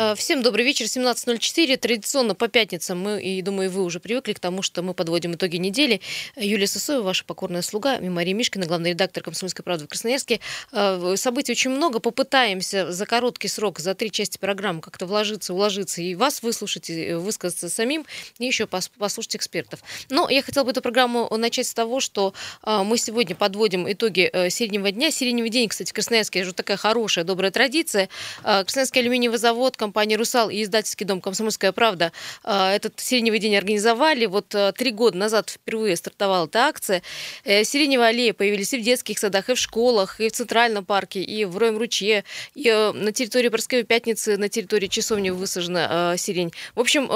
Э, всем добрый вечер, 17.04. Традиционно по пятницам мы, и думаю, вы уже привыкли к тому, что мы подводим итоги недели. Юлия Сысоева, ваша покорная слуга, Мария Мишкина, главный редактор «Комсомольской правды» в Красноярске. Э, событий очень много. Попытаемся за короткий срок, за три части программы как-то вложиться, уложиться и вас выслушать, и высказаться самим, и еще послушать экспертов. Но я хотела бы эту программу начать с того, что э, мы сегодня подводим итоги среднего дня. Сиреневый день, кстати, в Красноярске, это такая хорошая, добрая традиция. Красноярский алюминиевый завод, компания «Русал» и издательский дом «Комсомольская правда» а, этот сиреневый день организовали. Вот а, три года назад впервые стартовала эта акция. Э, сиреневые аллеи появились и в детских садах, и в школах, и в Центральном парке, и в Роем ручье, и э, на территории Парсковой Пятницы, на территории Часовни высажена э, сирень. В общем,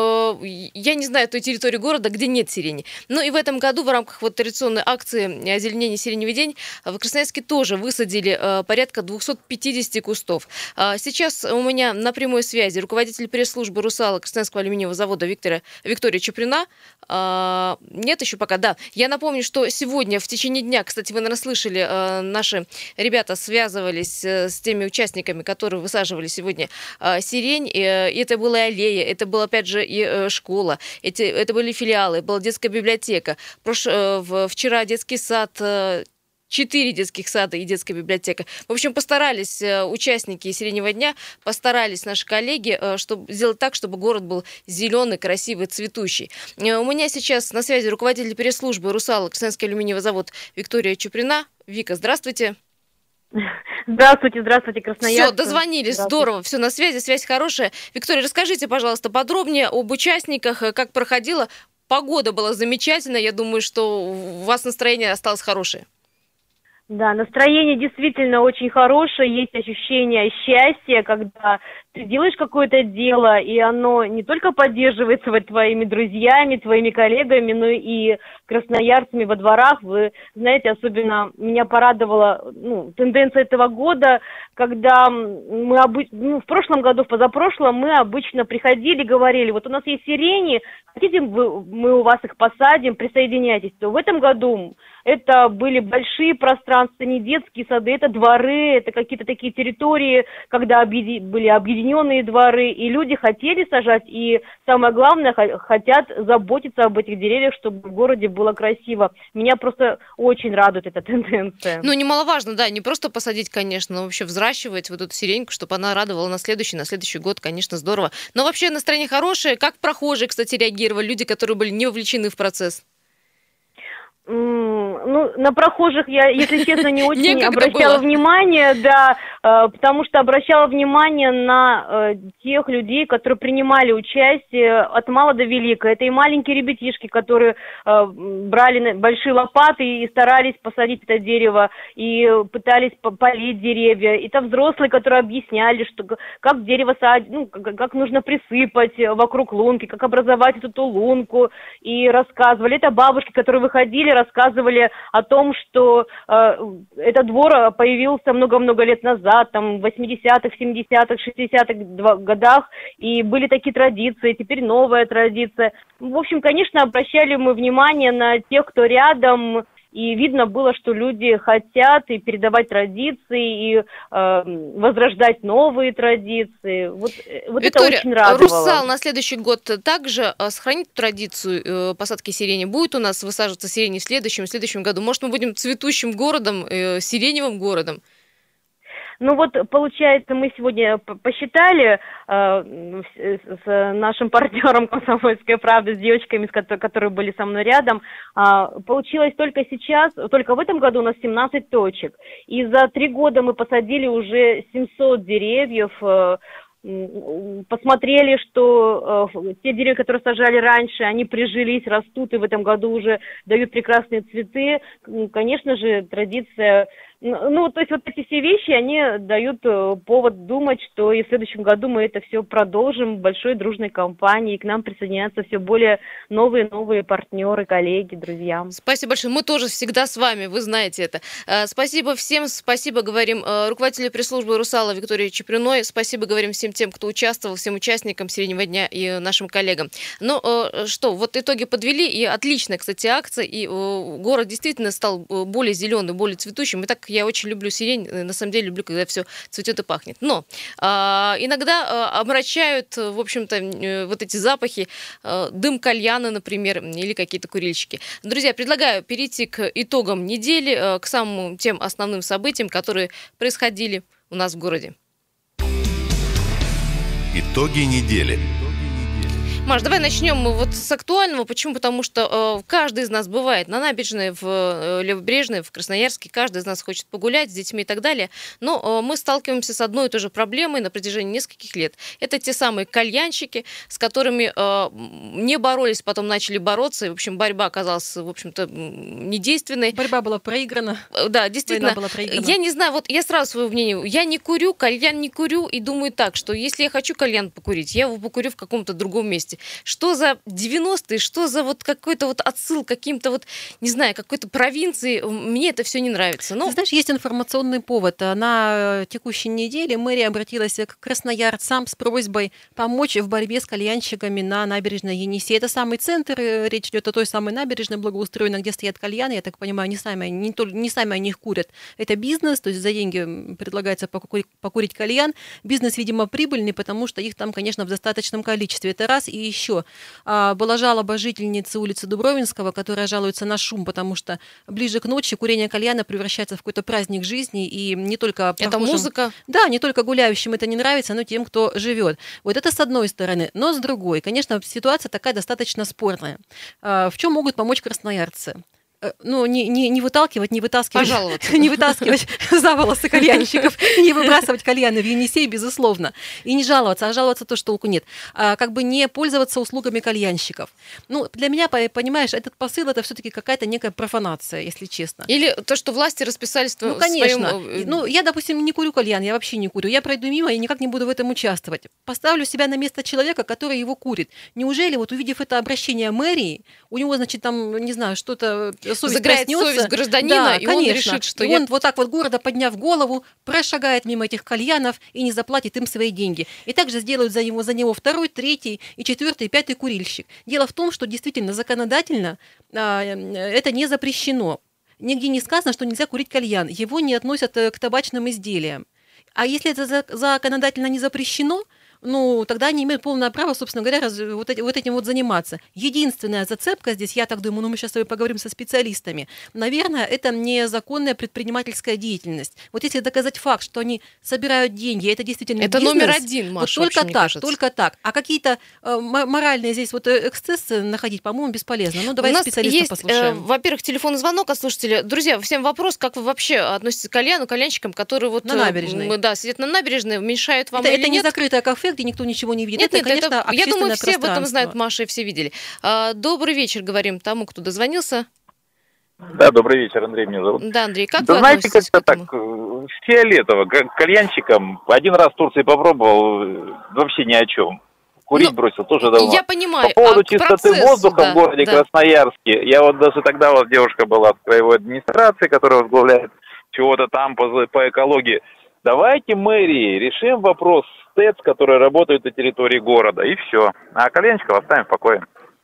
я не знаю той территории города, где нет сирени. Но и в этом году в рамках вот традиционной акции озеленения сиреневый день в Красноярске тоже высадили порядка 250 кустов. А сейчас у меня на прямой связи связи руководитель пресс-службы «Русала» Красноярского алюминиевого завода Виктора, Виктория Чуприна. А, нет еще пока, да. Я напомню, что сегодня в течение дня, кстати, вы, наверное, слышали, а, наши ребята связывались а, с теми участниками, которые высаживали сегодня а, сирень. И, и это была и аллея, это была, опять же, и а, школа, эти, это были филиалы, была детская библиотека. Прош, вчера детский сад четыре детских сада и детская библиотека. В общем, постарались э, участники «Сиреневого дня», постарались наши коллеги, э, чтобы сделать так, чтобы город был зеленый, красивый, цветущий. Э, у меня сейчас на связи руководитель пресс-службы «Русал» Ксенский алюминиевый завод Виктория Чуприна. Вика, здравствуйте. Здравствуйте, здравствуйте, Красноярск. Все, дозвонились, здорово, все на связи, связь хорошая. Виктория, расскажите, пожалуйста, подробнее об участниках, как проходило. Погода была замечательная, я думаю, что у вас настроение осталось хорошее. Да, настроение действительно очень хорошее, есть ощущение счастья, когда ты делаешь какое-то дело, и оно не только поддерживается вот твоими друзьями, твоими коллегами, но и красноярцами во дворах. Вы знаете, особенно меня порадовала ну, тенденция этого года, когда мы обычно, ну, в прошлом году, в позапрошлом мы обычно приходили, говорили, вот у нас есть сирени, хотите вы, мы у вас их посадим, присоединяйтесь. То в этом году это были большие пространства, не детские сады, это дворы, это какие-то такие территории, когда объеди, были объединены объединенные дворы, и люди хотели сажать, и самое главное, хотят заботиться об этих деревьях, чтобы в городе было красиво. Меня просто очень радует эта тенденция. Ну, немаловажно, да, не просто посадить, конечно, но вообще взращивать вот эту сиреньку, чтобы она радовала на следующий, на следующий год, конечно, здорово. Но вообще настроение хорошее. Как прохожие, кстати, реагировали, люди, которые были не вовлечены в процесс? Ну, на прохожих я, если честно, не очень обращала внимание, да, э, потому что обращала внимание на э, тех людей, которые принимали участие от мала до велика. Это и маленькие ребятишки, которые э, брали большие лопаты и старались посадить это дерево, и пытались полить деревья. И там взрослые, которые объясняли, что как дерево садить, ну, как нужно присыпать вокруг лунки, как образовать эту лунку, и рассказывали. Это бабушки, которые выходили, рассказывали о том, что э, этот двор появился много-много лет назад, там, в 80-х, 70-х, 60-х годах, и были такие традиции, теперь новая традиция. В общем, конечно, обращали мы внимание на тех, кто рядом, и видно было, что люди хотят и передавать традиции, и э, возрождать новые традиции. Вот, э, вот Виктория, это очень радовало. Русал на следующий год также э, сохранит традицию э, посадки сирени? Будет у нас высаживаться сирени в следующем, в следующем году? Может, мы будем цветущим городом, э, сиреневым городом? Ну вот, получается, мы сегодня посчитали э, с нашим партнером «Комсомольская правда», с девочками, которые были со мной рядом, э, получилось только сейчас, только в этом году у нас 17 точек. И за три года мы посадили уже 700 деревьев, э, посмотрели, что э, те деревья, которые сажали раньше, они прижились, растут и в этом году уже дают прекрасные цветы. Конечно же, традиция ну, то есть вот эти все вещи, они дают э, повод думать, что и в следующем году мы это все продолжим большой дружной компанией, и к нам присоединятся все более новые новые партнеры, коллеги, друзья. Спасибо большое. Мы тоже всегда с вами, вы знаете это. Э, спасибо всем, спасибо говорим э, руководителю пресс-службы «Русала» Виктории Чеприной, спасибо говорим всем всем тем, кто участвовал, всем участникам «Сиреневого дня» и нашим коллегам. Ну, что, вот итоги подвели, и отличная, кстати, акция, и город действительно стал более зеленый, более цветущим. И так я очень люблю сирень, на самом деле люблю, когда все цветет и пахнет. Но а, иногда омрачают, в общем-то, вот эти запахи, дым кальяна, например, или какие-то курильщики. Друзья, предлагаю перейти к итогам недели, к самым тем основным событиям, которые происходили у нас в городе. Итоги недели. Маш, давай начнем мы вот с актуального. Почему? Потому что э, каждый из нас бывает на набережной, в э, Левобережной, в Красноярске. Каждый из нас хочет погулять с детьми и так далее. Но э, мы сталкиваемся с одной и той же проблемой на протяжении нескольких лет. Это те самые кальянщики, с которыми э, не боролись, потом начали бороться. И, в общем, борьба оказалась, в общем-то, недейственной. Борьба была проиграна. Э, да, действительно. была проиграна. Я не знаю, вот я сразу свое мнение. Я не курю, кальян не курю и думаю так, что если я хочу кальян покурить, я его покурю в каком-то другом месте месте. Что за 90-е, что за вот какой-то вот отсыл каким-то вот, не знаю, какой-то провинции. Мне это все не нравится. Но... Знаешь, есть информационный повод. На текущей неделе мэрия обратилась к красноярцам с просьбой помочь в борьбе с кальянщиками на набережной Енисей. Это самый центр, э, речь идет о той самой набережной благоустроенной, где стоят кальяны. Я так понимаю, не сами, не, то, не сами они их курят. Это бизнес, то есть за деньги предлагается покурить, покурить кальян. Бизнес, видимо, прибыльный, потому что их там, конечно, в достаточном количестве. Это раз. И еще а, была жалоба жительницы улицы Дубровинского, которая жалуется на шум, потому что ближе к ночи курение кальяна превращается в какой-то праздник жизни, и не только прохожим, Это музыка? Да, не только гуляющим это не нравится, но тем, кто живет. Вот это с одной стороны. Но с другой, конечно, ситуация такая достаточно спорная. А, в чем могут помочь красноярцы? Э, ну, не, не, не выталкивать, не вытаскивать, не вытаскивать за волосы кальянщиков, не выбрасывать кальяны в Енисей, безусловно, и не жаловаться, а жаловаться то, что толку нет. А, как бы не пользоваться услугами кальянщиков. Ну, для меня, понимаешь, этот посыл это все-таки какая-то некая профанация, если честно. Или то, что власти расписались Ну, конечно. Своем... Э, ну, я, допустим, не курю кальян, я вообще не курю. Я пройду мимо и никак не буду в этом участвовать. Поставлю себя на место человека, который его курит. Неужели, вот увидев это обращение мэрии, у него, значит, там, не знаю, что-то совесть проснется. совесть гражданина, да, и конечно. он решит, что и я... он вот так вот города подняв голову, прошагает мимо этих кальянов и не заплатит им свои деньги. И также сделают за него, за него второй, третий и четвертый, и пятый курильщик. Дело в том, что действительно законодательно а, это не запрещено. Нигде не сказано, что нельзя курить кальян. Его не относят э, к табачным изделиям. А если это законодательно не запрещено, ну, тогда они имеют полное право, собственно говоря, раз, вот, вот этим вот заниматься. Единственная зацепка здесь, я так думаю, ну, мы сейчас с тобой поговорим со специалистами, наверное, это незаконная предпринимательская деятельность. Вот если доказать факт, что они собирают деньги, это действительно Это бизнес, номер один, Маша, вот только так, кажется. только так. А какие-то э, моральные здесь вот э, эксцессы находить, по-моему, бесполезно. Ну, давай специалиста есть, послушаем. Э, во-первых, телефонный звонок от слушателя. Друзья, всем вопрос, как вы вообще относитесь к кальяну, кальянщикам, которые вот... На набережной. Э, да, сидят на набережной, мешают вам Это, это нет? не закрытое кафе, где никто ничего не видит. Нет, это, нет, конечно, это, я думаю, все об этом знают, Маша, и все видели. А, добрый вечер, говорим тому, кто дозвонился. Да, добрый вечер, Андрей меня зовут. Да, Андрей, как да вы знаете, как-то так, э, фиолетово, кальянщиком, один раз в Турции попробовал, э, вообще ни о чем. Курить ну, бросил тоже давно. Я понимаю. По поводу а чистоты процессу, воздуха да, в городе да. Красноярске, я вот даже тогда вот девушка была в краевой администрации, которая возглавляет чего-то там по, по экологии. Давайте мэрии решим вопрос с ТЭЦ, которые работают на территории города, и все. А Коленчикова оставим в покое.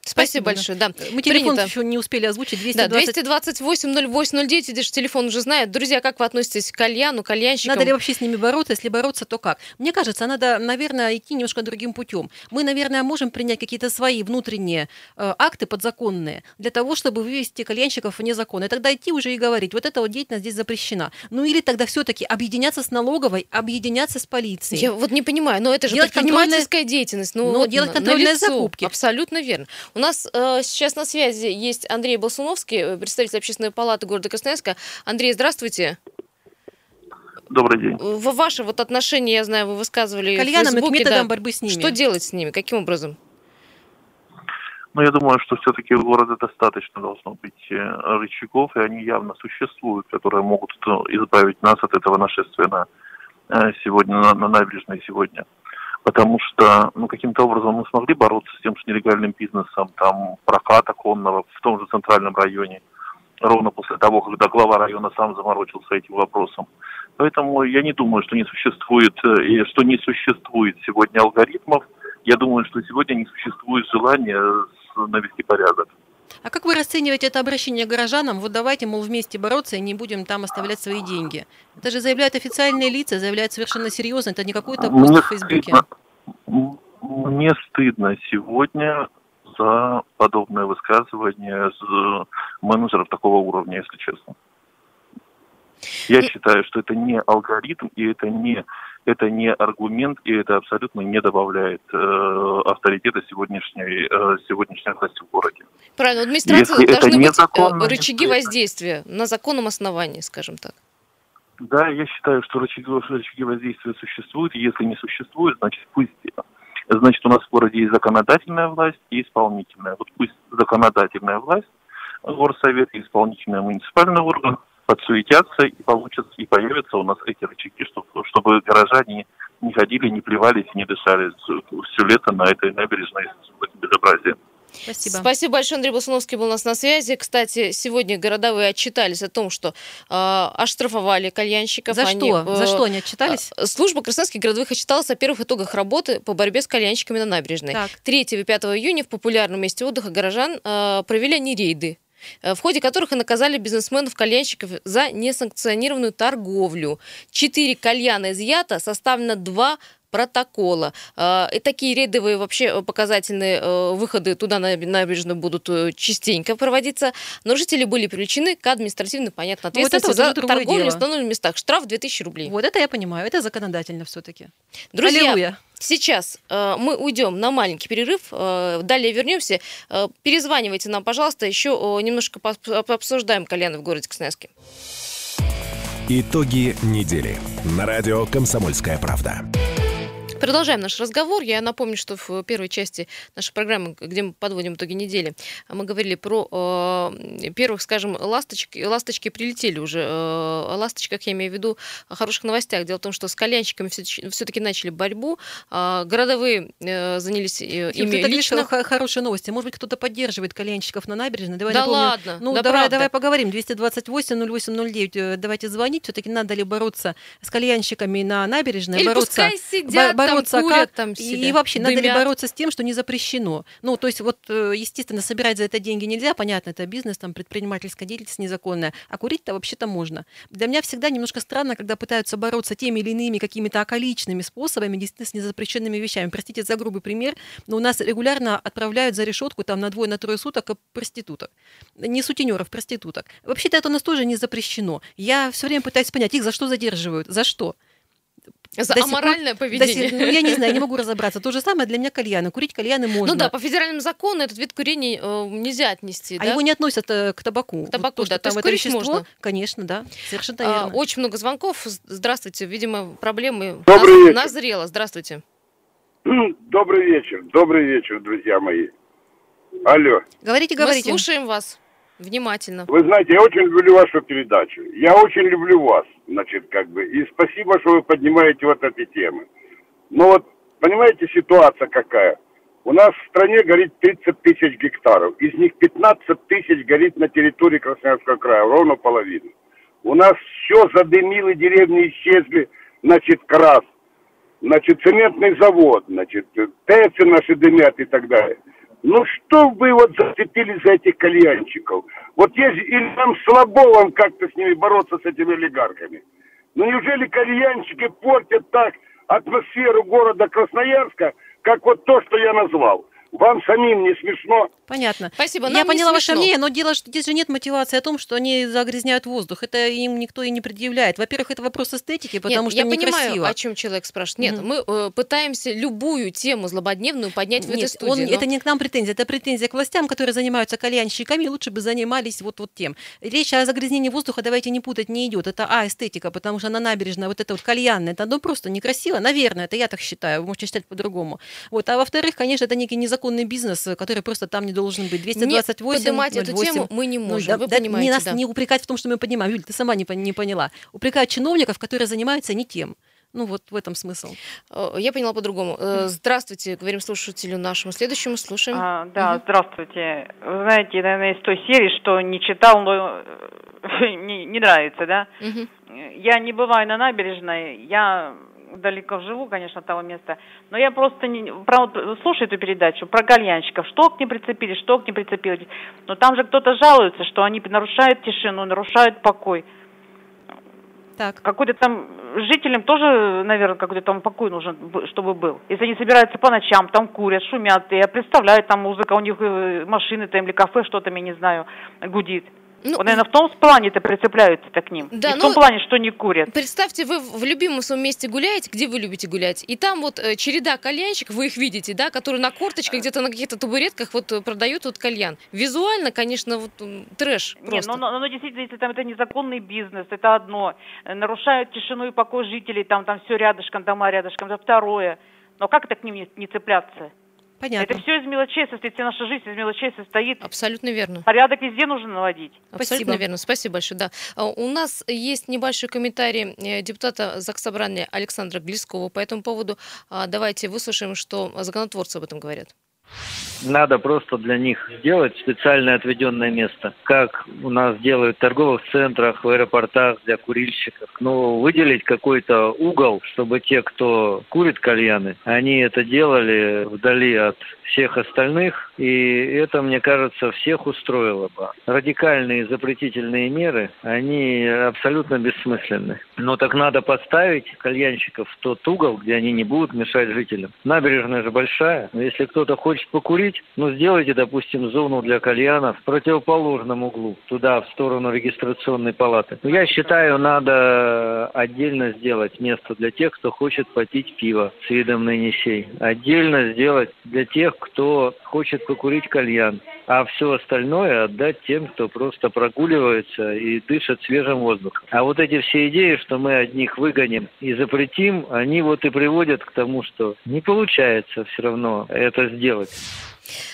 Спасибо, большое, да. Мы телефон Принято. еще не успели озвучить. 220... Да, 228 08 09, видишь, телефон уже знает. Друзья, как вы относитесь к кальяну, кальянщикам? Надо ли вообще с ними бороться? Если бороться, то как? Мне кажется, надо, наверное, идти немножко другим путем. Мы, наверное, можем принять какие-то свои внутренние э, акты подзаконные для того, чтобы вывести кальянщиков вне закона. И тогда идти уже и говорить, вот эта вот деятельность здесь запрещена. Ну или тогда все-таки объединяться с налоговой, объединяться с полицией. Я вот не понимаю, но это же делать предпринимательская контрольная... деятельность. Ну, но вот делать контрольные закупки. Абсолютно верно. У нас э, сейчас на связи есть Андрей Болсуновский, э, представитель общественной палаты города Красноярска. Андрей, здравствуйте. Добрый день. В ваши вот отношения, я знаю, вы высказывали Кальянам в Фейсбуке, методом да. борьбы с ними. Что делать с ними? Каким образом? Ну, я думаю, что все-таки в городе достаточно должно быть э, рычагов, и они явно существуют, которые могут э, избавить нас от этого нашествия на сегодня, на, на набережной сегодня потому что ну, каким-то образом мы смогли бороться с тем же нелегальным бизнесом, там, прокат оконного в том же центральном районе, ровно после того, когда глава района сам заморочился этим вопросом. Поэтому я не думаю, что не существует, и что не существует сегодня алгоритмов. Я думаю, что сегодня не существует желания навести порядок. А как вы расцениваете это обращение к горожанам? Вот давайте, мол, вместе бороться и не будем там оставлять свои деньги. Это же заявляют официальные лица, заявляют совершенно серьезно. Это не какой-то пост в Фейсбуке. стыдно, мне стыдно сегодня за подобное высказывание с менеджеров такого уровня, если честно. Я И- считаю, что это не алгоритм, и это не, это не аргумент, и это абсолютно не добавляет э, авторитета сегодняшней, э, сегодняшней власти в городе. Правильно, администрации Если должны быть э, рычаги воздействия на законном основании, скажем так. Да, я считаю, что рычаги, воздействия существуют. Если не существует, значит пусть Значит, у нас в городе есть законодательная власть и исполнительная. Вот пусть законодательная власть, горсовет и исполнительный муниципальный орган подсуетятся и получат, и появятся у нас эти рычаги, чтобы, чтобы горожане не ходили, не плевались, не дышали все лето на этой набережной безобразие. Спасибо. Спасибо большое, Андрей Басуновский был у нас на связи. Кстати, сегодня городовые отчитались о том, что э, оштрафовали кальянщиков. За Они, что? э, За что они отчитались? э, Служба красноярских городовых отчиталась о первых итогах работы по борьбе с кальянщиками на набережной. Так. 3 и 5 июня в популярном месте отдыха горожан э, провели они рейды в ходе которых и наказали бизнесменов-кальянщиков за несанкционированную торговлю. Четыре кальяна изъято, составлено два протокола. Э, И такие рейдовые вообще показательные э, выходы туда на набережную будут э, частенько проводиться. Нарушители были привлечены к административной, понятно, Ну, вот это ответственности вот за торговлю в установленных местах. Штраф 2000 рублей. Вот это я понимаю, это законодательно все-таки. Друзья, Аллилуйя. Сейчас э, мы уйдем на маленький перерыв, э, далее вернемся. Э, перезванивайте нам, пожалуйста, еще э, немножко пос- пообсуждаем кальяны в городе Красноярске. Итоги недели. На радио «Комсомольская правда». Продолжаем наш разговор. Я напомню, что в первой части нашей программы, где мы подводим итоги недели, мы говорили про э, первых, скажем, ласточки. Ласточки прилетели уже. Э, о ласточках я имею в виду о хороших новостях. Дело в том, что с кальянщиками все-таки начали борьбу. Э, городовые э, занялись э, ими так лично. хорошие новости. Может быть, кто-то поддерживает кальянщиков на набережной. Давай Да напомню. ладно, Ну, да давай, правда. давай поговорим. 228-08-09. Э, Давайте звонить. Все-таки надо ли бороться с кальянщиками на набережной? Или бороться, пускай сидят, бороться там, курят, как? там и, себе, и вообще, надо ли дымят. бороться с тем, что не запрещено? Ну, то есть, вот, э, естественно, собирать за это деньги нельзя. Понятно, это бизнес, там, предпринимательская деятельность незаконная. А курить-то вообще-то можно. Для меня всегда немножко странно, когда пытаются бороться теми или иными какими-то околичными способами, действительно, с незапрещенными вещами. Простите за грубый пример, но у нас регулярно отправляют за решетку там на двое, на трое суток проституток. Не сутенеров, проституток. Вообще-то это у нас тоже не запрещено. Я все время пытаюсь понять, их за что задерживают? За что? За До сих пор- аморальное До поведение. сих- ну, я не знаю, не могу разобраться. То же самое для меня кальяны. Курить кальяны можно. Ну да, по федеральному закону этот вид курения э, нельзя отнести. А да? его не относят э, к табаку. К табаку, Вот да. что То там есть это курить вещество, можно? конечно, да. Совершенно А, верно. Очень много звонков. Здравствуйте. Видимо, проблемы Добрый наз- вечер. назрело. Здравствуйте. Добрый вечер, добрый вечер, друзья мои. Алло, Говорите, Мы говорите. слушаем вас внимательно. вы знаете, я очень люблю вашу передачу. Я очень люблю вас, значит, как бы. И спасибо, что вы поднимаете вот эти темы. Но вот, понимаете, ситуация какая? У нас в стране горит 30 тысяч гектаров. Из них 15 тысяч горит на территории Красноярского края, ровно половину. У нас все задымило, деревни исчезли, значит, крас. Значит, цементный завод, значит, ТЭЦы наши дымят и так далее. Ну что вы вот зацепились за этих кальянчиков? Вот есть, или нам слабо как-то с ними бороться, с этими олигархами? Ну неужели кальянчики портят так атмосферу города Красноярска, как вот то, что я назвал? Вам самим не смешно? Понятно. Спасибо. Я Нам не поняла ваше мнение, но дело, что здесь же нет мотивации о том, что они загрязняют воздух. Это им никто и не предъявляет. Во-первых, это вопрос эстетики, потому Нет, что я понимаю, некрасиво. о чем человек спрашивает. Нет, Мгм. мы э, пытаемся любую тему злободневную поднять в этой Нет, студии. он- но- это не к нам претензия, это претензия к властям, которые занимаются кальянщиками, лучше бы занимались вот, вот тем. Речь о загрязнении воздуха, давайте не путать, не идет. Это, а, эстетика, потому что на набережной вот это вот кальянное, это ну, просто некрасиво, наверное, это я так считаю, вы можете считать по-другому. Вот. А во-вторых, конечно, это некий незаконный бизнес, который просто там не должен быть. 228 не поднимать эту 08. тему мы не можем. да- Вы да, понимаете, не нас да. не упрекать в том, что мы поднимаем. Юль, ты сама не, не поняла. Упрекают чиновников, которые занимаются не тем. Ну вот в этом смысл. Э, я поняла по-другому. Э, здравствуйте, говорим слушателю нашему следующему, слушаем. А, да, угу. здравствуйте. Вы знаете, наверное, из той серии, что не читал, но не, не нравится, да? Угу. Я не бываю на набережной, я далеко живу, конечно, от того места, но я просто не, про, слушаю эту передачу про кальянщиков, что к ним прицепили, что к ним прицепилось. Но там же кто-то жалуется, что они нарушают тишину, нарушают покой. Так. Какой-то там жителям тоже, наверное, какой-то там покой нужен, чтобы был. Если они собираются по ночам, там курят, шумят, я представляю, там музыка у них, э, машины там или кафе, что там, я не знаю, гудит. Ну, вот, наверное, в том плане-то прицепляются-то к ним. Да, и в том ну, плане, что не курят. Представьте, вы в любимом своем месте гуляете, где вы любите гулять, и там вот э, череда кальянщиков, вы их видите, да, которые на корточках, где-то на каких-то табуретках вот э, продают вот кальян. Визуально, конечно, вот трэш просто. Не, ну, ну, ну, действительно, если там это незаконный бизнес, это одно. Э, нарушают тишину и покой жителей, там, там все рядышком, дома рядышком, это второе. Но как это к ним не, не цепляться? Понятно. Это все из мелочей состоит, вся наша жизнь из мелочей состоит. Абсолютно верно. Порядок везде нужно наводить. Абсолютно Спасибо. верно. Спасибо большое. Да. А, у нас есть небольшой комментарий э, депутата Заксобрания Александра Глескова по этому поводу. А, давайте выслушаем, что законотворцы об этом говорят. Надо просто для них сделать специальное отведенное место, как у нас делают в торговых центрах, в аэропортах для курильщиков. Но выделить какой-то угол, чтобы те, кто курит кальяны, они это делали вдали от всех остальных, и это, мне кажется, всех устроило бы. Радикальные запретительные меры, они абсолютно бессмысленны. Но так надо поставить кальянщиков в тот угол, где они не будут мешать жителям. Набережная же большая, но если кто-то хочет покурить, ну сделайте, допустим, зону для кальянов в противоположном углу, туда, в сторону регистрационной палаты. Но я считаю, надо отдельно сделать место для тех, кто хочет попить пиво с видом на Енисей. Отдельно сделать для тех, кто хочет покурить кальян, а все остальное отдать тем, кто просто прогуливается и дышит свежим воздухом. А вот эти все идеи, что мы одних выгоним и запретим, они вот и приводят к тому, что не получается все равно это сделать.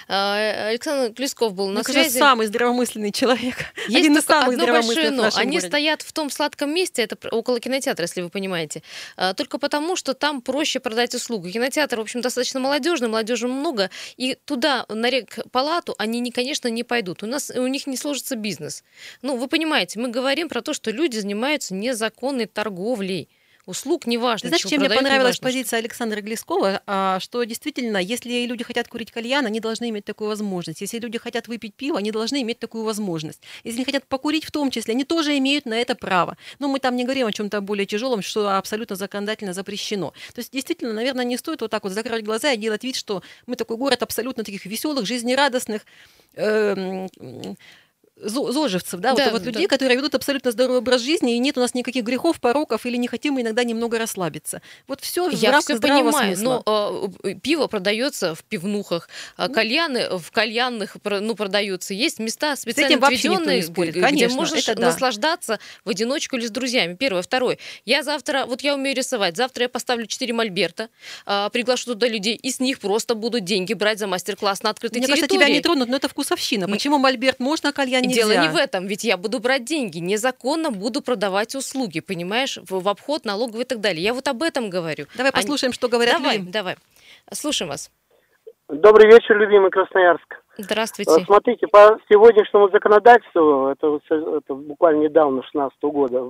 А, Александр Клесков был на Мне связи. Самый здравомысленный человек. Есть Один из самых одно большое но. Они городе. стоят в том сладком месте, это около кинотеатра, если вы понимаете. А, только потому, что там проще продать услугу. Кинотеатр, в общем, достаточно молодежный, молодежи много, и туда, на палату, они, не, конечно, не пойдут. У нас у них не сложится бизнес. Ну, вы понимаете, мы говорим про то, что люди занимаются незаконной торговлей услуг, неважно. Знаешь, чем мне понравилась позиция Александра Глескова, а, что действительно, если люди хотят курить кальян, они должны иметь такую возможность. Если люди хотят выпить пиво, они должны иметь такую возможность. Если они хотят покурить в том числе, они тоже имеют на это право. Но мы там не говорим о чем-то более тяжелом, что абсолютно законодательно запрещено. То есть действительно, наверное, не стоит вот так вот закрыть глаза и делать вид, что мы такой город абсолютно таких веселых, жизнерадостных, э, зожевцев, да, да вот, вот да. людей, которые ведут абсолютно здоровый образ жизни, и нет у нас никаких грехов, пороков, или не хотим иногда немного расслабиться. Вот все в Я все понимаю, смысла. но э, пиво продается в пивнухах, а кальяны в кальянных ну, продаются. Есть места специально отведенные, спорит, где можешь это да. наслаждаться в одиночку или с друзьями. Первое. Второе. Я завтра, вот я умею рисовать, завтра я поставлю 4 мольберта, э, приглашу туда людей, и с них просто будут деньги брать за мастер-класс на открытой Мне территории. кажется, тебя не тронут, но это вкусовщина. Почему мольберт можно, а кальян нельзя. Дело не в этом, ведь я буду брать деньги, незаконно буду продавать услуги, понимаешь, в, в обход налоговый и так далее. Я вот об этом говорю. Давай а... послушаем, что говорят давай, люди. Давай, слушаем вас. Добрый вечер, любимый Красноярск. Здравствуйте. А, смотрите, по сегодняшнему законодательству, это, это буквально недавно, 16 года,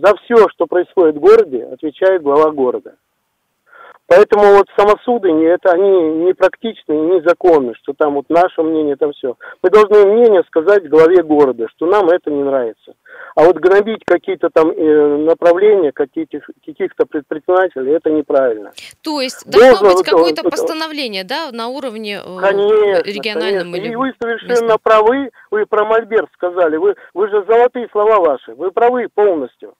за все, что происходит в городе, отвечает глава города. Поэтому вот самосуды, это они непрактичны и незаконны, что там вот наше мнение, там все. Мы должны мнение сказать главе города, что нам это не нравится. А вот гнобить какие-то там э, направления, каких-то, каких-то предпринимателей, это неправильно. То есть должно Должно, быть какое-то постановление, да, на уровне э, конечно, региональном? Конечно. Или... И вы совершенно местном. правы, вы про Мольберт сказали, вы, вы же золотые слова ваши, вы правы полностью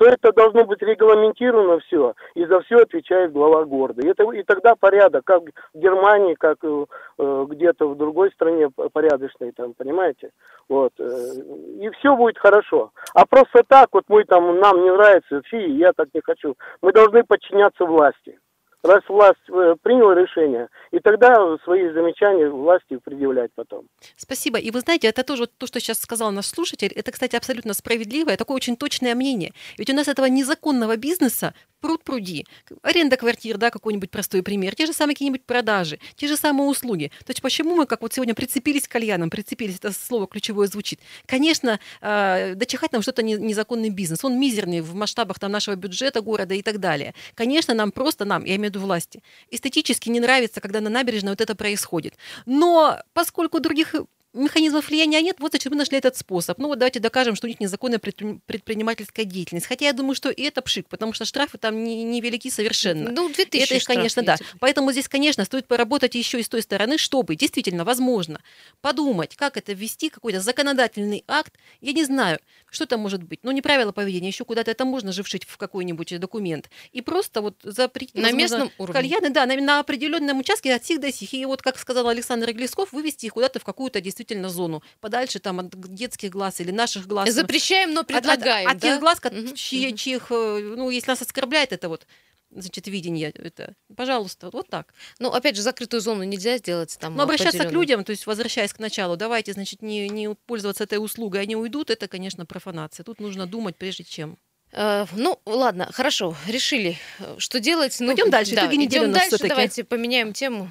что это должно быть регламентировано все, и за все отвечает глава города. И, это, и тогда порядок, как в Германии, как э, э где-то в другой стране порядочный, там, понимаете? Вот. Э, и все будет хорошо. А просто так, вот мы там, нам не нравится, фи, я так не хочу. Мы должны подчиняться власти раз власть э, приняла решение, и тогда свои замечания власти предъявлять потом. Спасибо. И вы знаете, это тоже то, что сейчас сказал наш слушатель, это, кстати, абсолютно справедливое, такое очень точное мнение. Ведь у нас этого незаконного бизнеса пруд пруди. Аренда квартир, да, какой-нибудь простой пример. Те же самые какие-нибудь продажи, те же самые услуги. То есть почему мы, как вот сегодня, прицепились к кальянам, прицепились, это слово ключевое звучит. Конечно, э, дочихать нам что-то незаконный бизнес. Он мизерный в масштабах там, нашего бюджета города и так далее. Конечно, нам просто, нам, я имею виду власти, эстетически не нравится, когда на набережной вот это происходит. Но поскольку других механизмов влияния нет, вот зачем мы нашли этот способ. Ну вот давайте докажем, что у них незаконная предпринимательская деятельность. Хотя я думаю, что и это пшик, потому что штрафы там не, не велики совершенно. Ну, 2000 Это их, конечно, да. Поэтому здесь, конечно, стоит поработать еще и с той стороны, чтобы действительно, возможно, подумать, как это ввести, какой-то законодательный акт. Я не знаю, что это может быть. Ну, не правила поведения, еще куда-то это можно же вшить в какой-нибудь документ. И просто вот запретить, на возможно, местном уровне. кальяны, да, на, на определенном участке от сих до сих. И вот, как сказал Александр Глесков, вывести их куда-то в какую-то действительно действительно зону подальше там от детских глаз или наших глаз. Запрещаем, но предлагаем. От, от, от да? тех глаз, угу. чьи, чьих, э, ну, если нас оскорбляет это вот значит, видение это. Пожалуйста, вот так. Ну, опять же, закрытую зону нельзя сделать там. Но обращаться к людям, то есть возвращаясь к началу, давайте, значит, не, не пользоваться этой услугой, они уйдут, это, конечно, профанация. Тут нужно думать, прежде чем. Uh, ну, ладно, хорошо, решили, э, что делать. Ну, Пойдем дальше, да, идем дальше, давайте поменяем тему.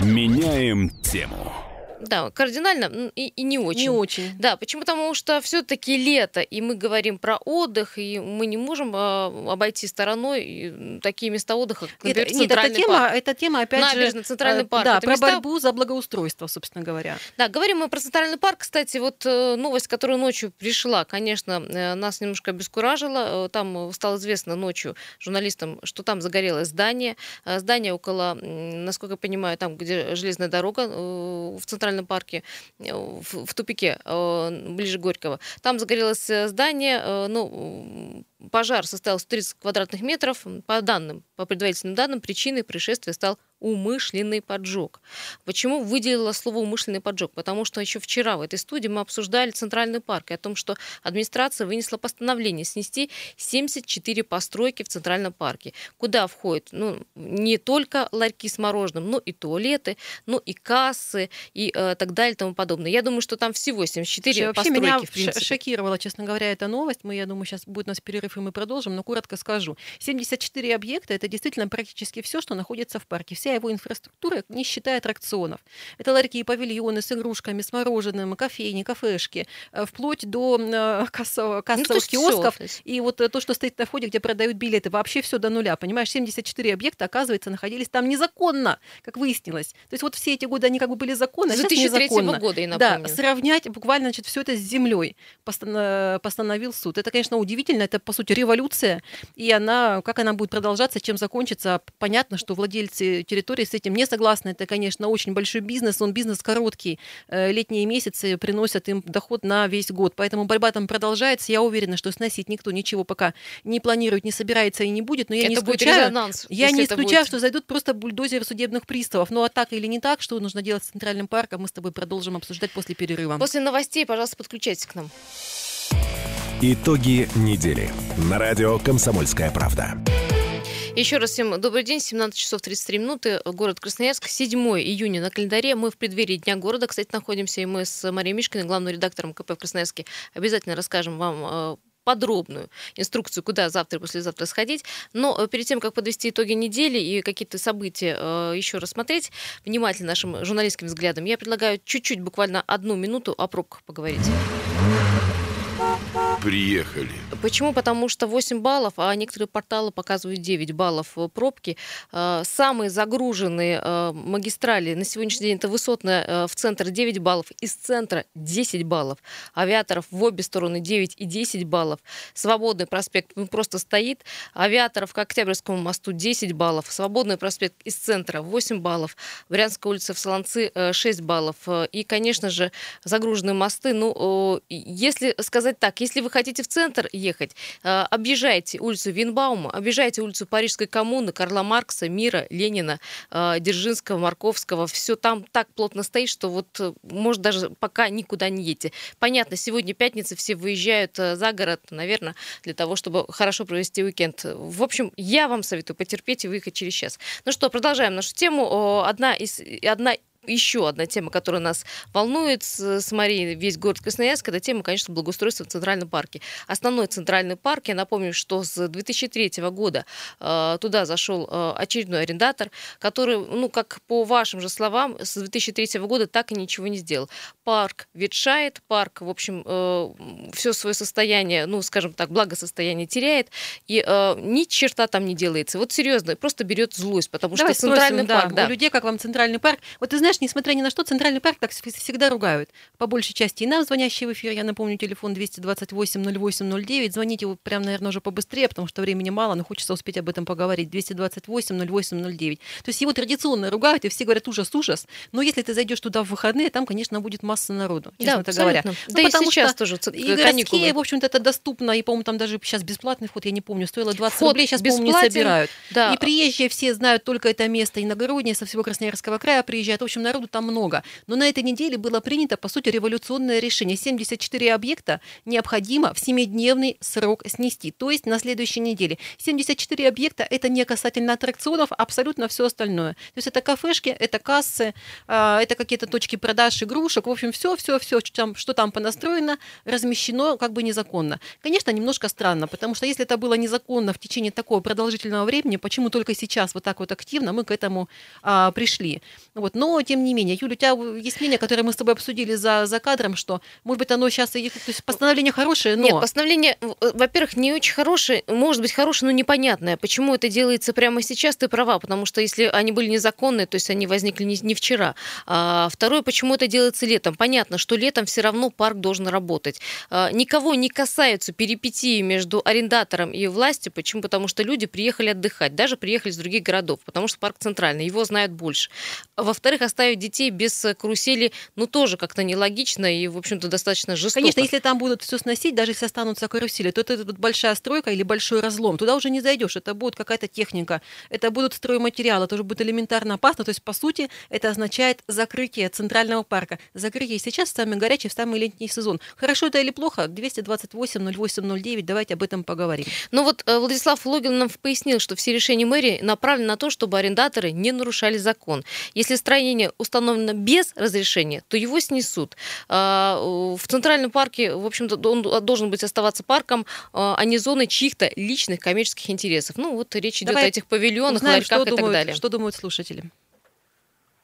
Меняем тему. Да, кардинально и, и не очень. Не очень. Да, почему? Потому что все-таки лето, и мы говорим про отдых, и мы не можем э, обойти стороной такие места отдыха, как, например, это, нет, эта тема, парк. эта тема, опять Набережный, же, центральный парк. Да, про места... борьбу за благоустройство, собственно говоря. Да, говорим мы про центральный парк. Кстати, вот э, новость, которая ночью пришла, конечно, э, нас немножко обескуражила. Там стало известно ночью журналистам, что там загорелось здание. Здание около, насколько я понимаю, там, где железная дорога в центральном национальном парке э, в, в тупике э, ближе Горького. Там загорелось э, здание, ну, пожар состоялся 30 квадратных метров. По данным, по предварительным данным, причиной происшествия стал умышленный поджог. Почему выделила слово умышленный поджог? Потому что еще вчера в этой студии мы обсуждали Центральный парк и о том, что администрация вынесла постановление снести 74 постройки в Центральном парке, куда входят ну, не только ларьки с мороженым, но и туалеты, ну и кассы и э, так далее и тому подобное. Я думаю, что там всего 74 Слушай, постройки. Меня в принципе. шокировала, честно говоря, эта новость. Мы, я думаю, сейчас будет у нас перерыв, и мы продолжим, но коротко скажу. 74 объекта — это действительно практически все, что находится в парке. Вся его инфраструктура, не считая аттракционов. Это ларьки и павильоны с игрушками, с мороженым, кофейни, кафешки, э, вплоть до э, кассовых, кассовых ну, киосков. Всё, и вот э, то, что стоит на входе, где продают билеты, вообще все до нуля. Понимаешь, 74 объекта, оказывается, находились там незаконно, как выяснилось. То есть вот все эти годы они как бы были законны, а с 2003 года, я напомню. Да, сравнять буквально значит, все это с землей постановил суд. Это, конечно, удивительно, это, по сути, революция, и она, как она будет продолжаться, чем закончится, понятно, что владельцы территории с этим не согласны. Это, конечно, очень большой бизнес, он бизнес короткий. Э, летние месяцы приносят им доход на весь год. Поэтому борьба там продолжается. Я уверена, что сносить никто ничего пока не планирует, не собирается и не будет. Но я это не исключаю, резонанс, я не исключаю, будет. что зайдут просто бульдозеры судебных приставов. Ну а так или не так, что нужно делать с Центральным парком, мы с тобой продолжим обсуждать после перерыва. После новостей, пожалуйста, подключайтесь к нам. Итоги недели. На радио «Комсомольская правда». Еще раз всем добрый день. 17 часов 33 минуты. Город Красноярск. 7 июня на календаре. Мы в преддверии Дня города, кстати, находимся. И мы с Марией Мишкиной, главным редактором КП в Красноярске, обязательно расскажем вам э, подробную инструкцию, куда завтра и послезавтра сходить. Но э, перед тем, как подвести итоги недели и какие-то события э, еще рассмотреть внимательно нашим журналистским взглядом, я предлагаю чуть-чуть, буквально одну минуту о пробках поговорить приехали. Почему? Потому что 8 баллов, а некоторые порталы показывают 9 баллов пробки. Э, самые загруженные э, магистрали на сегодняшний день это высотная э, в центр 9 баллов, из центра 10 баллов, авиаторов в обе стороны 9 и 10 баллов. Свободный проспект ну, просто стоит, авиаторов к Октябрьскому мосту 10 баллов, Свободный проспект из центра 8 баллов, Брянская улица в Солонцы 6 баллов. И, конечно же, загруженные мосты. Ну, если сказать так, если вы хотите в центр ехать, э, объезжайте улицу Винбаума, объезжайте улицу Парижской коммуны, Карла Маркса, Мира, Ленина, э, Дзержинского, Марковского. Все там так плотно стоит, что вот, э, может, даже пока никуда не едете. Понятно, сегодня пятница, все выезжают за город, наверное, для того, чтобы хорошо провести уикенд. В общем, я вам советую потерпеть и выехать через час. Ну что, продолжаем нашу тему. Одна из, одна еще одна тема, которая нас волнует с, Марией, весь город Красноярск, это тема, конечно, благоустройства в Центральном парке. Основной Центральный парк, я напомню, что с 2003 года э, туда зашел э, очередной арендатор, который, ну, как по вашим же словам, с 2003 года так и ничего не сделал. Парк ветшает, парк, в общем, э, все свое состояние, ну, скажем так, благосостояние теряет, и э, ни черта там не делается. Вот серьезно, просто берет злость, потому Давай что Центральный спросим, парк, да, у людей, как вам Центральный парк? Вот ты знаешь, несмотря ни на что, Центральный парк так всегда ругают. По большей части и нам, звонящие в эфир, я напомню, телефон 228-08-09, звоните вы прям, наверное, уже побыстрее, потому что времени мало, но хочется успеть об этом поговорить. 228-08-09. То есть его традиционно ругают, и все говорят ужас-ужас, но если ты зайдешь туда в выходные, там, конечно, будет масса народу, честно да, говоря. Ну, да и сейчас что, тоже и городские, в общем-то, это доступно, и, по-моему, там даже сейчас бесплатный вход, я не помню, стоило 20 вход рублей, сейчас, по-моему, не собирают. Да. И приезжие все знают только это место, иногородние со всего Красноярского края приезжают, в общем, народу там много. Но на этой неделе было принято, по сути, революционное решение. 74 объекта необходимо в 7-дневный срок снести, то есть на следующей неделе. 74 объекта – это не касательно аттракционов, абсолютно все остальное. То есть это кафешки, это кассы, а, это какие-то точки продаж игрушек, в общем, все, все, все, что там, что там понастроено, размещено как бы незаконно. Конечно, немножко странно, потому что если это было незаконно в течение такого продолжительного времени, почему только сейчас вот так вот активно мы к этому а, пришли? Вот. Но, тем не менее, Юля, у тебя есть мнение, которое мы с тобой обсудили за, за кадром, что, может быть, оно сейчас... То есть постановление хорошее, но... Нет, постановление, во-первых, не очень хорошее, может быть, хорошее, но непонятное. Почему это делается прямо сейчас, ты права, потому что если они были незаконные, то есть они возникли не, не вчера. А второе, почему это делается летом? Понятно, что летом все равно парк должен работать. А, никого не касаются перипетии между арендатором и властью. Почему? Потому что люди приехали отдыхать, даже приехали из других городов, потому что парк центральный, его знают больше. Во-вторых, оставить детей без карусели, ну, тоже как-то нелогично и, в общем-то, достаточно жестоко. Конечно, если там будут все сносить, даже если останутся карусели, то это, это большая стройка или большой разлом. Туда уже не зайдешь. Это будет какая-то техника, это будут стройматериалы, это уже будет элементарно опасно. То есть, по сути, это означает закрытие центрального парка. Закрытие сейчас самый горячий, в самый летний сезон. Хорошо это или плохо? 228 08 09, давайте об этом поговорим. Ну вот э, Владислав Логин нам пояснил, что все решения мэрии направлены на то, чтобы арендаторы не нарушали закон. Если строение установлено без разрешения, то его снесут. А, в Центральном парке, в общем-то, он должен быть оставаться парком, а, а не зоной чьих-то личных коммерческих интересов. Ну вот речь идет Давай о этих павильонах, узнаем, ларьках и думают, так далее. Что думают слушатели?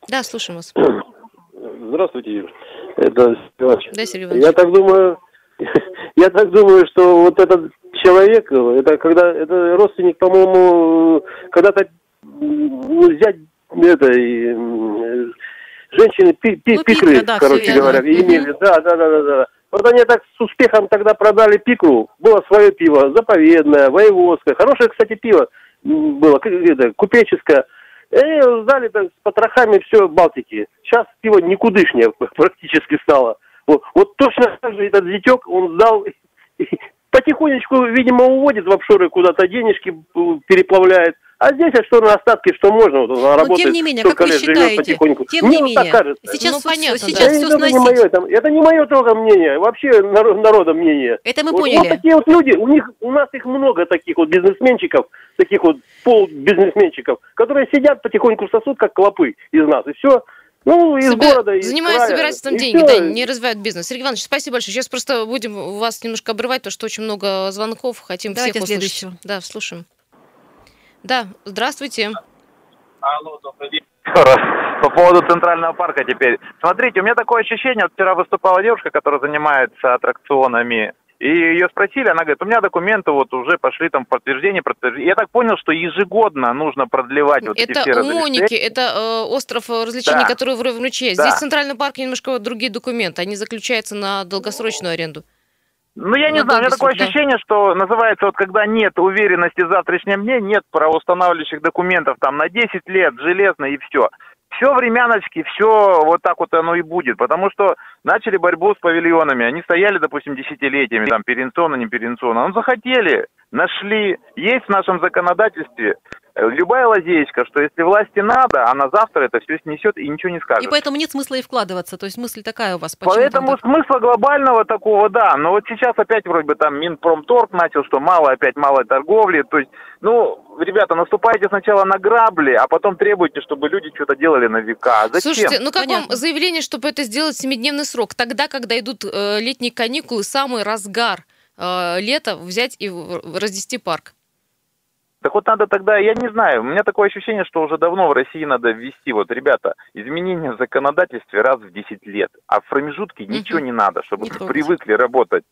Да, слушаем вас. Здравствуйте, Юр. Это Сергей Да, Сергей Иванович. Я так думаю, я так думаю, что вот этот человек, это когда это родственник, по-моему, когда-то ну, взять это и, женщины пи, пи, ну, пикры, пикра, да, короче говоря, имели. Да, да, да, да, да. Вот они так с успехом тогда продали пикру. Было свое пиво, заповедное, воеводское. Хорошее, кстати, пиво было, это, купеческое. И сдали так, с потрохами все Балтики. Сейчас пиво никудышнее практически стало. Вот, вот точно так же этот зятек он сдал потихонечку, видимо, уводит в офшоры куда-то денежки, переплавляет. А здесь, а что на остатки, что можно, вот она работает. тем не менее, как вы считаете, потихоньку. тем Мне не вот менее, кажется. сейчас, ну, понятно, сейчас да. все это сносить. Не мое, это, это не мое только мнение, вообще народ, народа мнение. Это мы вот, поняли. Вот такие вот люди, у них, у нас их много таких вот бизнесменчиков, таких вот полбизнесменчиков, которые сидят потихоньку сосут, как клопы из нас, и все, ну, из Собер... города, из Занимаются собирательством деньги, да, не развивают бизнес. Сергей Иванович, спасибо большое. Сейчас просто будем вас немножко обрывать, потому что очень много звонков, хотим Давайте всех услышать. Да, слушаем. Да, здравствуйте. Алло, добрый день. По поводу Центрального парка теперь. Смотрите, у меня такое ощущение, вот вчера выступала девушка, которая занимается аттракционами, и ее спросили, она говорит, у меня документы вот уже пошли там подтверждение, подтверждение. Я так понял, что ежегодно нужно продлевать вот это эти все Моники, это э, остров развлечений, да. который в Ровнуче. Да. Здесь Центральный парк немножко другие документы, они заключаются на долгосрочную аренду. Ну, я не знаю, у меня такое да. ощущение, что называется, вот когда нет уверенности в завтрашнем дне, нет правоустанавливающих документов там на 10 лет, железно и все. Все времяночки, все вот так вот оно и будет, потому что начали борьбу с павильонами, они стояли, допустим, десятилетиями, там, перенционно, не перенционно, ну, захотели, нашли, есть в нашем законодательстве любая лазеечка, что если власти надо, она завтра это все снесет и ничего не скажет. И поэтому нет смысла и вкладываться. То есть мысль такая у вас. Почему поэтому так? смысла глобального такого, да. Но вот сейчас опять вроде бы там Минпромторг начал, что мало опять малой торговли. То есть, ну, ребята, наступайте сначала на грабли, а потом требуйте, чтобы люди что-то делали на века. Зачем? Слушайте, ну как Понятно. вам заявление, чтобы это сделать семидневный срок? Тогда, когда идут э, летние каникулы, самый разгар э, лета, взять и разнести парк. Так вот надо тогда, я не знаю, у меня такое ощущение, что уже давно в России надо ввести, вот, ребята, изменения в законодательстве раз в 10 лет, а в промежутке ничего не надо, чтобы не привыкли работать.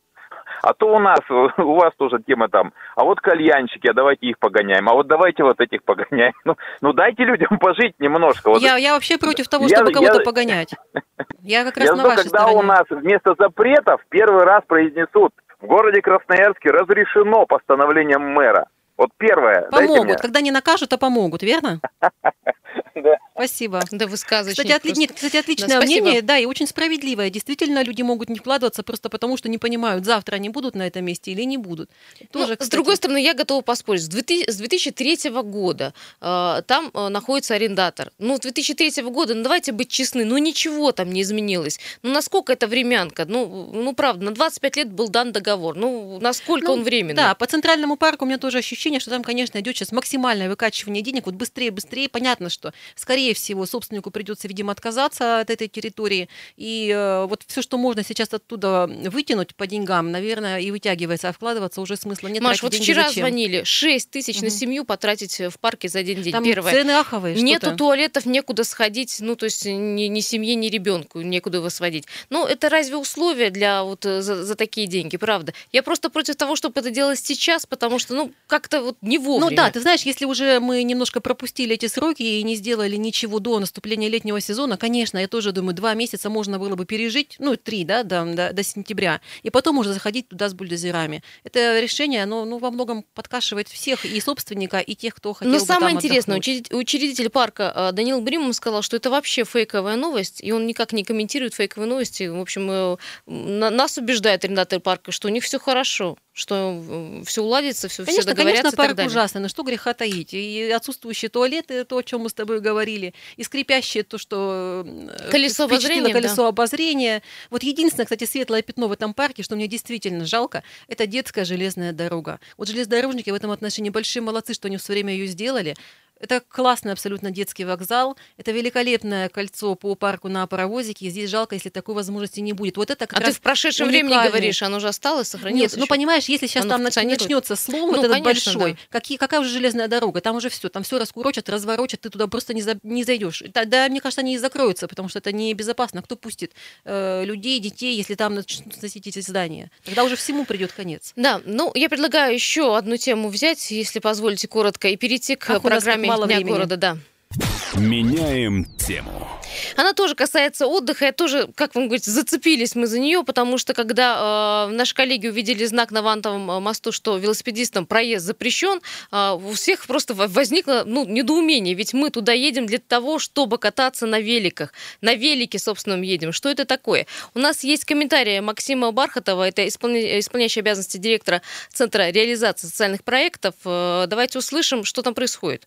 А то у нас, у вас тоже тема там, а вот кальянщики, а давайте их погоняем, а вот давайте вот этих погоняем. Ну, ну дайте людям пожить немножко. Вот. Я, я вообще против того, чтобы кого-то погонять. Я как раз я на жду, вашей когда стороне. у нас вместо запретов первый раз произнесут, в городе Красноярске разрешено постановлением мэра. Вот первое. Помогут. Когда не накажут, а помогут, верно? Спасибо. Да вы сказочник. Кстати, отли... Нет, кстати отличное да, мнение, да, и очень справедливое. Действительно, люди могут не вкладываться просто потому, что не понимают, завтра они будут на этом месте или не будут. Ну, Тоже, ну, кстати... С другой стороны, я готова поспорить. С 2003 года э, там э, находится арендатор. Ну, с 2003 года, ну давайте быть честны, ну ничего там не изменилось. Ну, насколько это времянка? Ну, ну правда, на 25 лет был дан договор. Ну, насколько ну, он временный? Да, по Центральному парку у меня тоже ощущение, что там, конечно, идет сейчас максимальное выкачивание денег. Вот быстрее, быстрее. Понятно, что, скорее всего, собственнику придется, видимо, отказаться от этой территории. И э, вот все, что можно сейчас оттуда вытянуть по деньгам, наверное, и вытягивается, а вкладываться уже смысла нет. Маш, вот вчера зачем? звонили, 6 тысяч угу. на семью потратить в парке за один день. Там Первое. цены аховые. Нету что-то. туалетов, некуда сходить, ну, то есть ни, ни семье, ни ребенку некуда его сводить. Ну, это разве условия для вот э, за, за такие деньги, правда? Я просто против того, чтобы это делать сейчас, потому что, ну, как-то вот не вовремя. Ну да, ты знаешь, если уже мы немножко пропустили эти сроки и не сделали ничего до наступления летнего сезона, конечно, я тоже думаю, два месяца можно было бы пережить, ну, три, да, до, до, до сентября, и потом уже заходить туда с бульдозерами. Это решение, оно ну, во многом подкашивает всех, и собственника, и тех, кто хотел Но бы самое там интересное, отдохнуть. учредитель парка а, Данил Бримом сказал, что это вообще фейковая новость, и он никак не комментирует фейковые новости. В общем, э, нас убеждает арендатор парка, что у них все хорошо что все уладится, все, конечно, все договорятся Конечно, парк ужасный, но что греха таить. И отсутствующие туалеты, то, о чем мы с тобой говорили, и скрипящее то, что э, колесо обозрения, колесо да. обозрения. Вот единственное, кстати, светлое пятно в этом парке, что мне действительно жалко, это детская железная дорога. Вот железнодорожники в этом отношении большие молодцы, что они все время ее сделали. Это классный абсолютно детский вокзал. Это великолепное кольцо по парку на паровозике. И здесь жалко, если такой возможности не будет. Вот это как а раз ты в прошедшем уникальный... времени говоришь, оно уже осталось, сохранилось? Нет, еще? ну понимаешь, если сейчас оно там начнется слом, ну, вот этот конечно, большой, да. какие, какая уже железная дорога, там уже все, там все раскурочат, разворочат, ты туда просто не, за, не зайдешь. Да, мне кажется, они и закроются, потому что это небезопасно. Кто пустит э, людей, детей, если там начнут сносить эти здания? Тогда уже всему придет конец. Да, ну я предлагаю еще одну тему взять, если позволите коротко, и перейти к а программе Дня времени. города. Да. Меняем тему. Она тоже касается отдыха. Я тоже, как вам говорите, зацепились мы за нее, потому что когда э, наши коллеги увидели знак на Вантовом э, мосту, что велосипедистам проезд запрещен, э, у всех просто возникло ну, недоумение. Ведь мы туда едем для того, чтобы кататься на великах. На велике, собственно, едем. Что это такое? У нас есть комментарий Максима Бархатова, это исполня... исполняющий обязанности директора Центра реализации социальных проектов. Э, давайте услышим, что там происходит.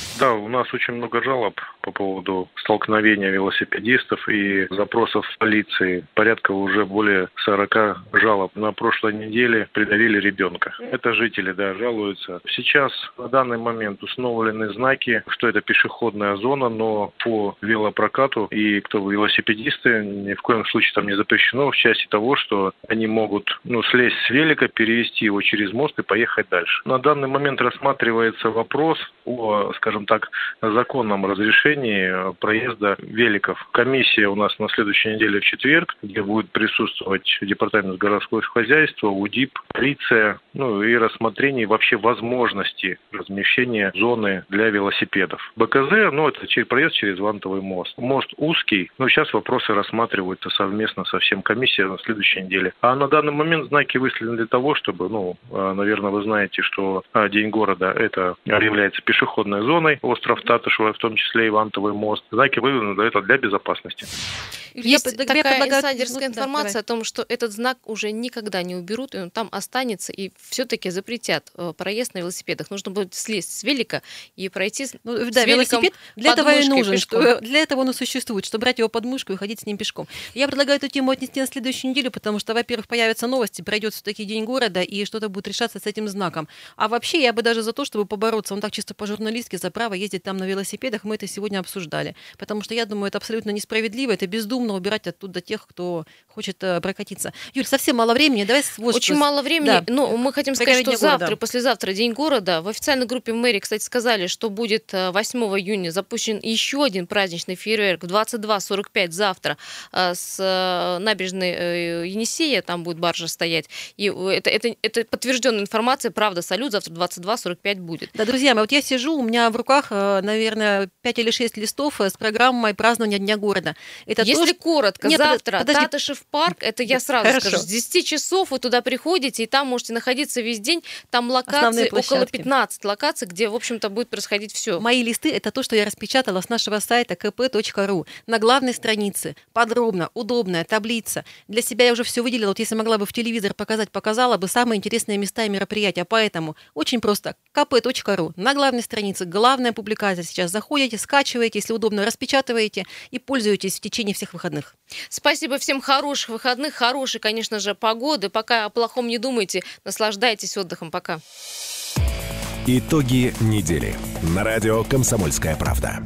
Да, у нас очень много жалоб по поводу столкновения велосипедистов и запросов полиции. Порядка уже более 40 жалоб. На прошлой неделе придавили ребенка. Это жители, да, жалуются. Сейчас на данный момент установлены знаки, что это пешеходная зона, но по велопрокату и кто велосипедисты ни в коем случае там не запрещено в части того, что они могут ну, слезть с велика, перевести его через мост и поехать дальше. На данный момент рассматривается вопрос о, скажем так, законном разрешении проезда великов. Комиссия у нас на следующей неделе в четверг, где будет присутствовать Департамент городского хозяйства, УДИП, полиция, ну и рассмотрение вообще возможности размещения зоны для велосипедов. БКЗ, ну это проезд через Вантовый мост. Мост узкий, но сейчас вопросы рассматриваются совместно со всем комиссией на следующей неделе. А на данный момент знаки выставлены для того, чтобы, ну, наверное, вы знаете, что День города это является пешеходной зоной, остров Татышева, в том числе Ивантовый мост. Знаки выведены для этого для безопасности. Есть я, такая предлагаю... инсайдерская ну, информация да, о том, что этот знак уже никогда не уберут, и он там останется, и все-таки запретят э, проезд на велосипедах. Нужно будет слезть с велика и пройти ну, с да, велосипед для этого и нужен, что, для этого он и существует, чтобы брать его под мышку и ходить с ним пешком. Я предлагаю эту тему отнести на следующую неделю, потому что, во-первых, появятся новости, пройдет все-таки День города, и что-то будет решаться с этим знаком. А вообще, я бы даже за то, чтобы побороться, он так чисто по-журналистски, за право ездить там на велосипедах, мы это сегодня обсуждали. Потому что я думаю, это абсолютно несправедливо, это бездумно убирать оттуда тех, кто хочет э, прокатиться. Юль, совсем мало времени, давай вот Очень мало времени, да. но мы хотим сказать, что завтра, города. послезавтра День города. В официальной группе мэрии, кстати, сказали, что будет 8 э, июня запущен еще один праздничный фейерверк в 22.45 завтра э, с набережной Енисея, там будет баржа стоять. И это, это, это подтвержденная информация, правда, салют завтра 22.45 будет. Да, друзья мои, вот я сижу, у меня в руках, наверное, 5 или 6 листов с программой празднования Дня города. Это Если то, коротко, Нет, завтра подожди. Татышев парк, это я сразу Хорошо. скажу, с 10 часов вы туда приходите, и там можете находиться весь день. Там локации, около 15 локаций, где, в общем-то, будет происходить все. Мои листы – это то, что я распечатала с нашего сайта kp.ru. На главной странице подробно, удобная таблица. Для себя я уже все выделила. Вот если могла бы в телевизор показать, показала бы самые интересные места и мероприятия. Поэтому очень просто kp.ru. На главной странице главная публикация сейчас. Заходите, скачиваете, если удобно, распечатываете и пользуетесь в течение всех выходных. Спасибо всем хороших выходных, хорошей, конечно же, погоды. Пока о плохом не думайте, наслаждайтесь отдыхом. Пока. Итоги недели. На радио «Комсомольская правда».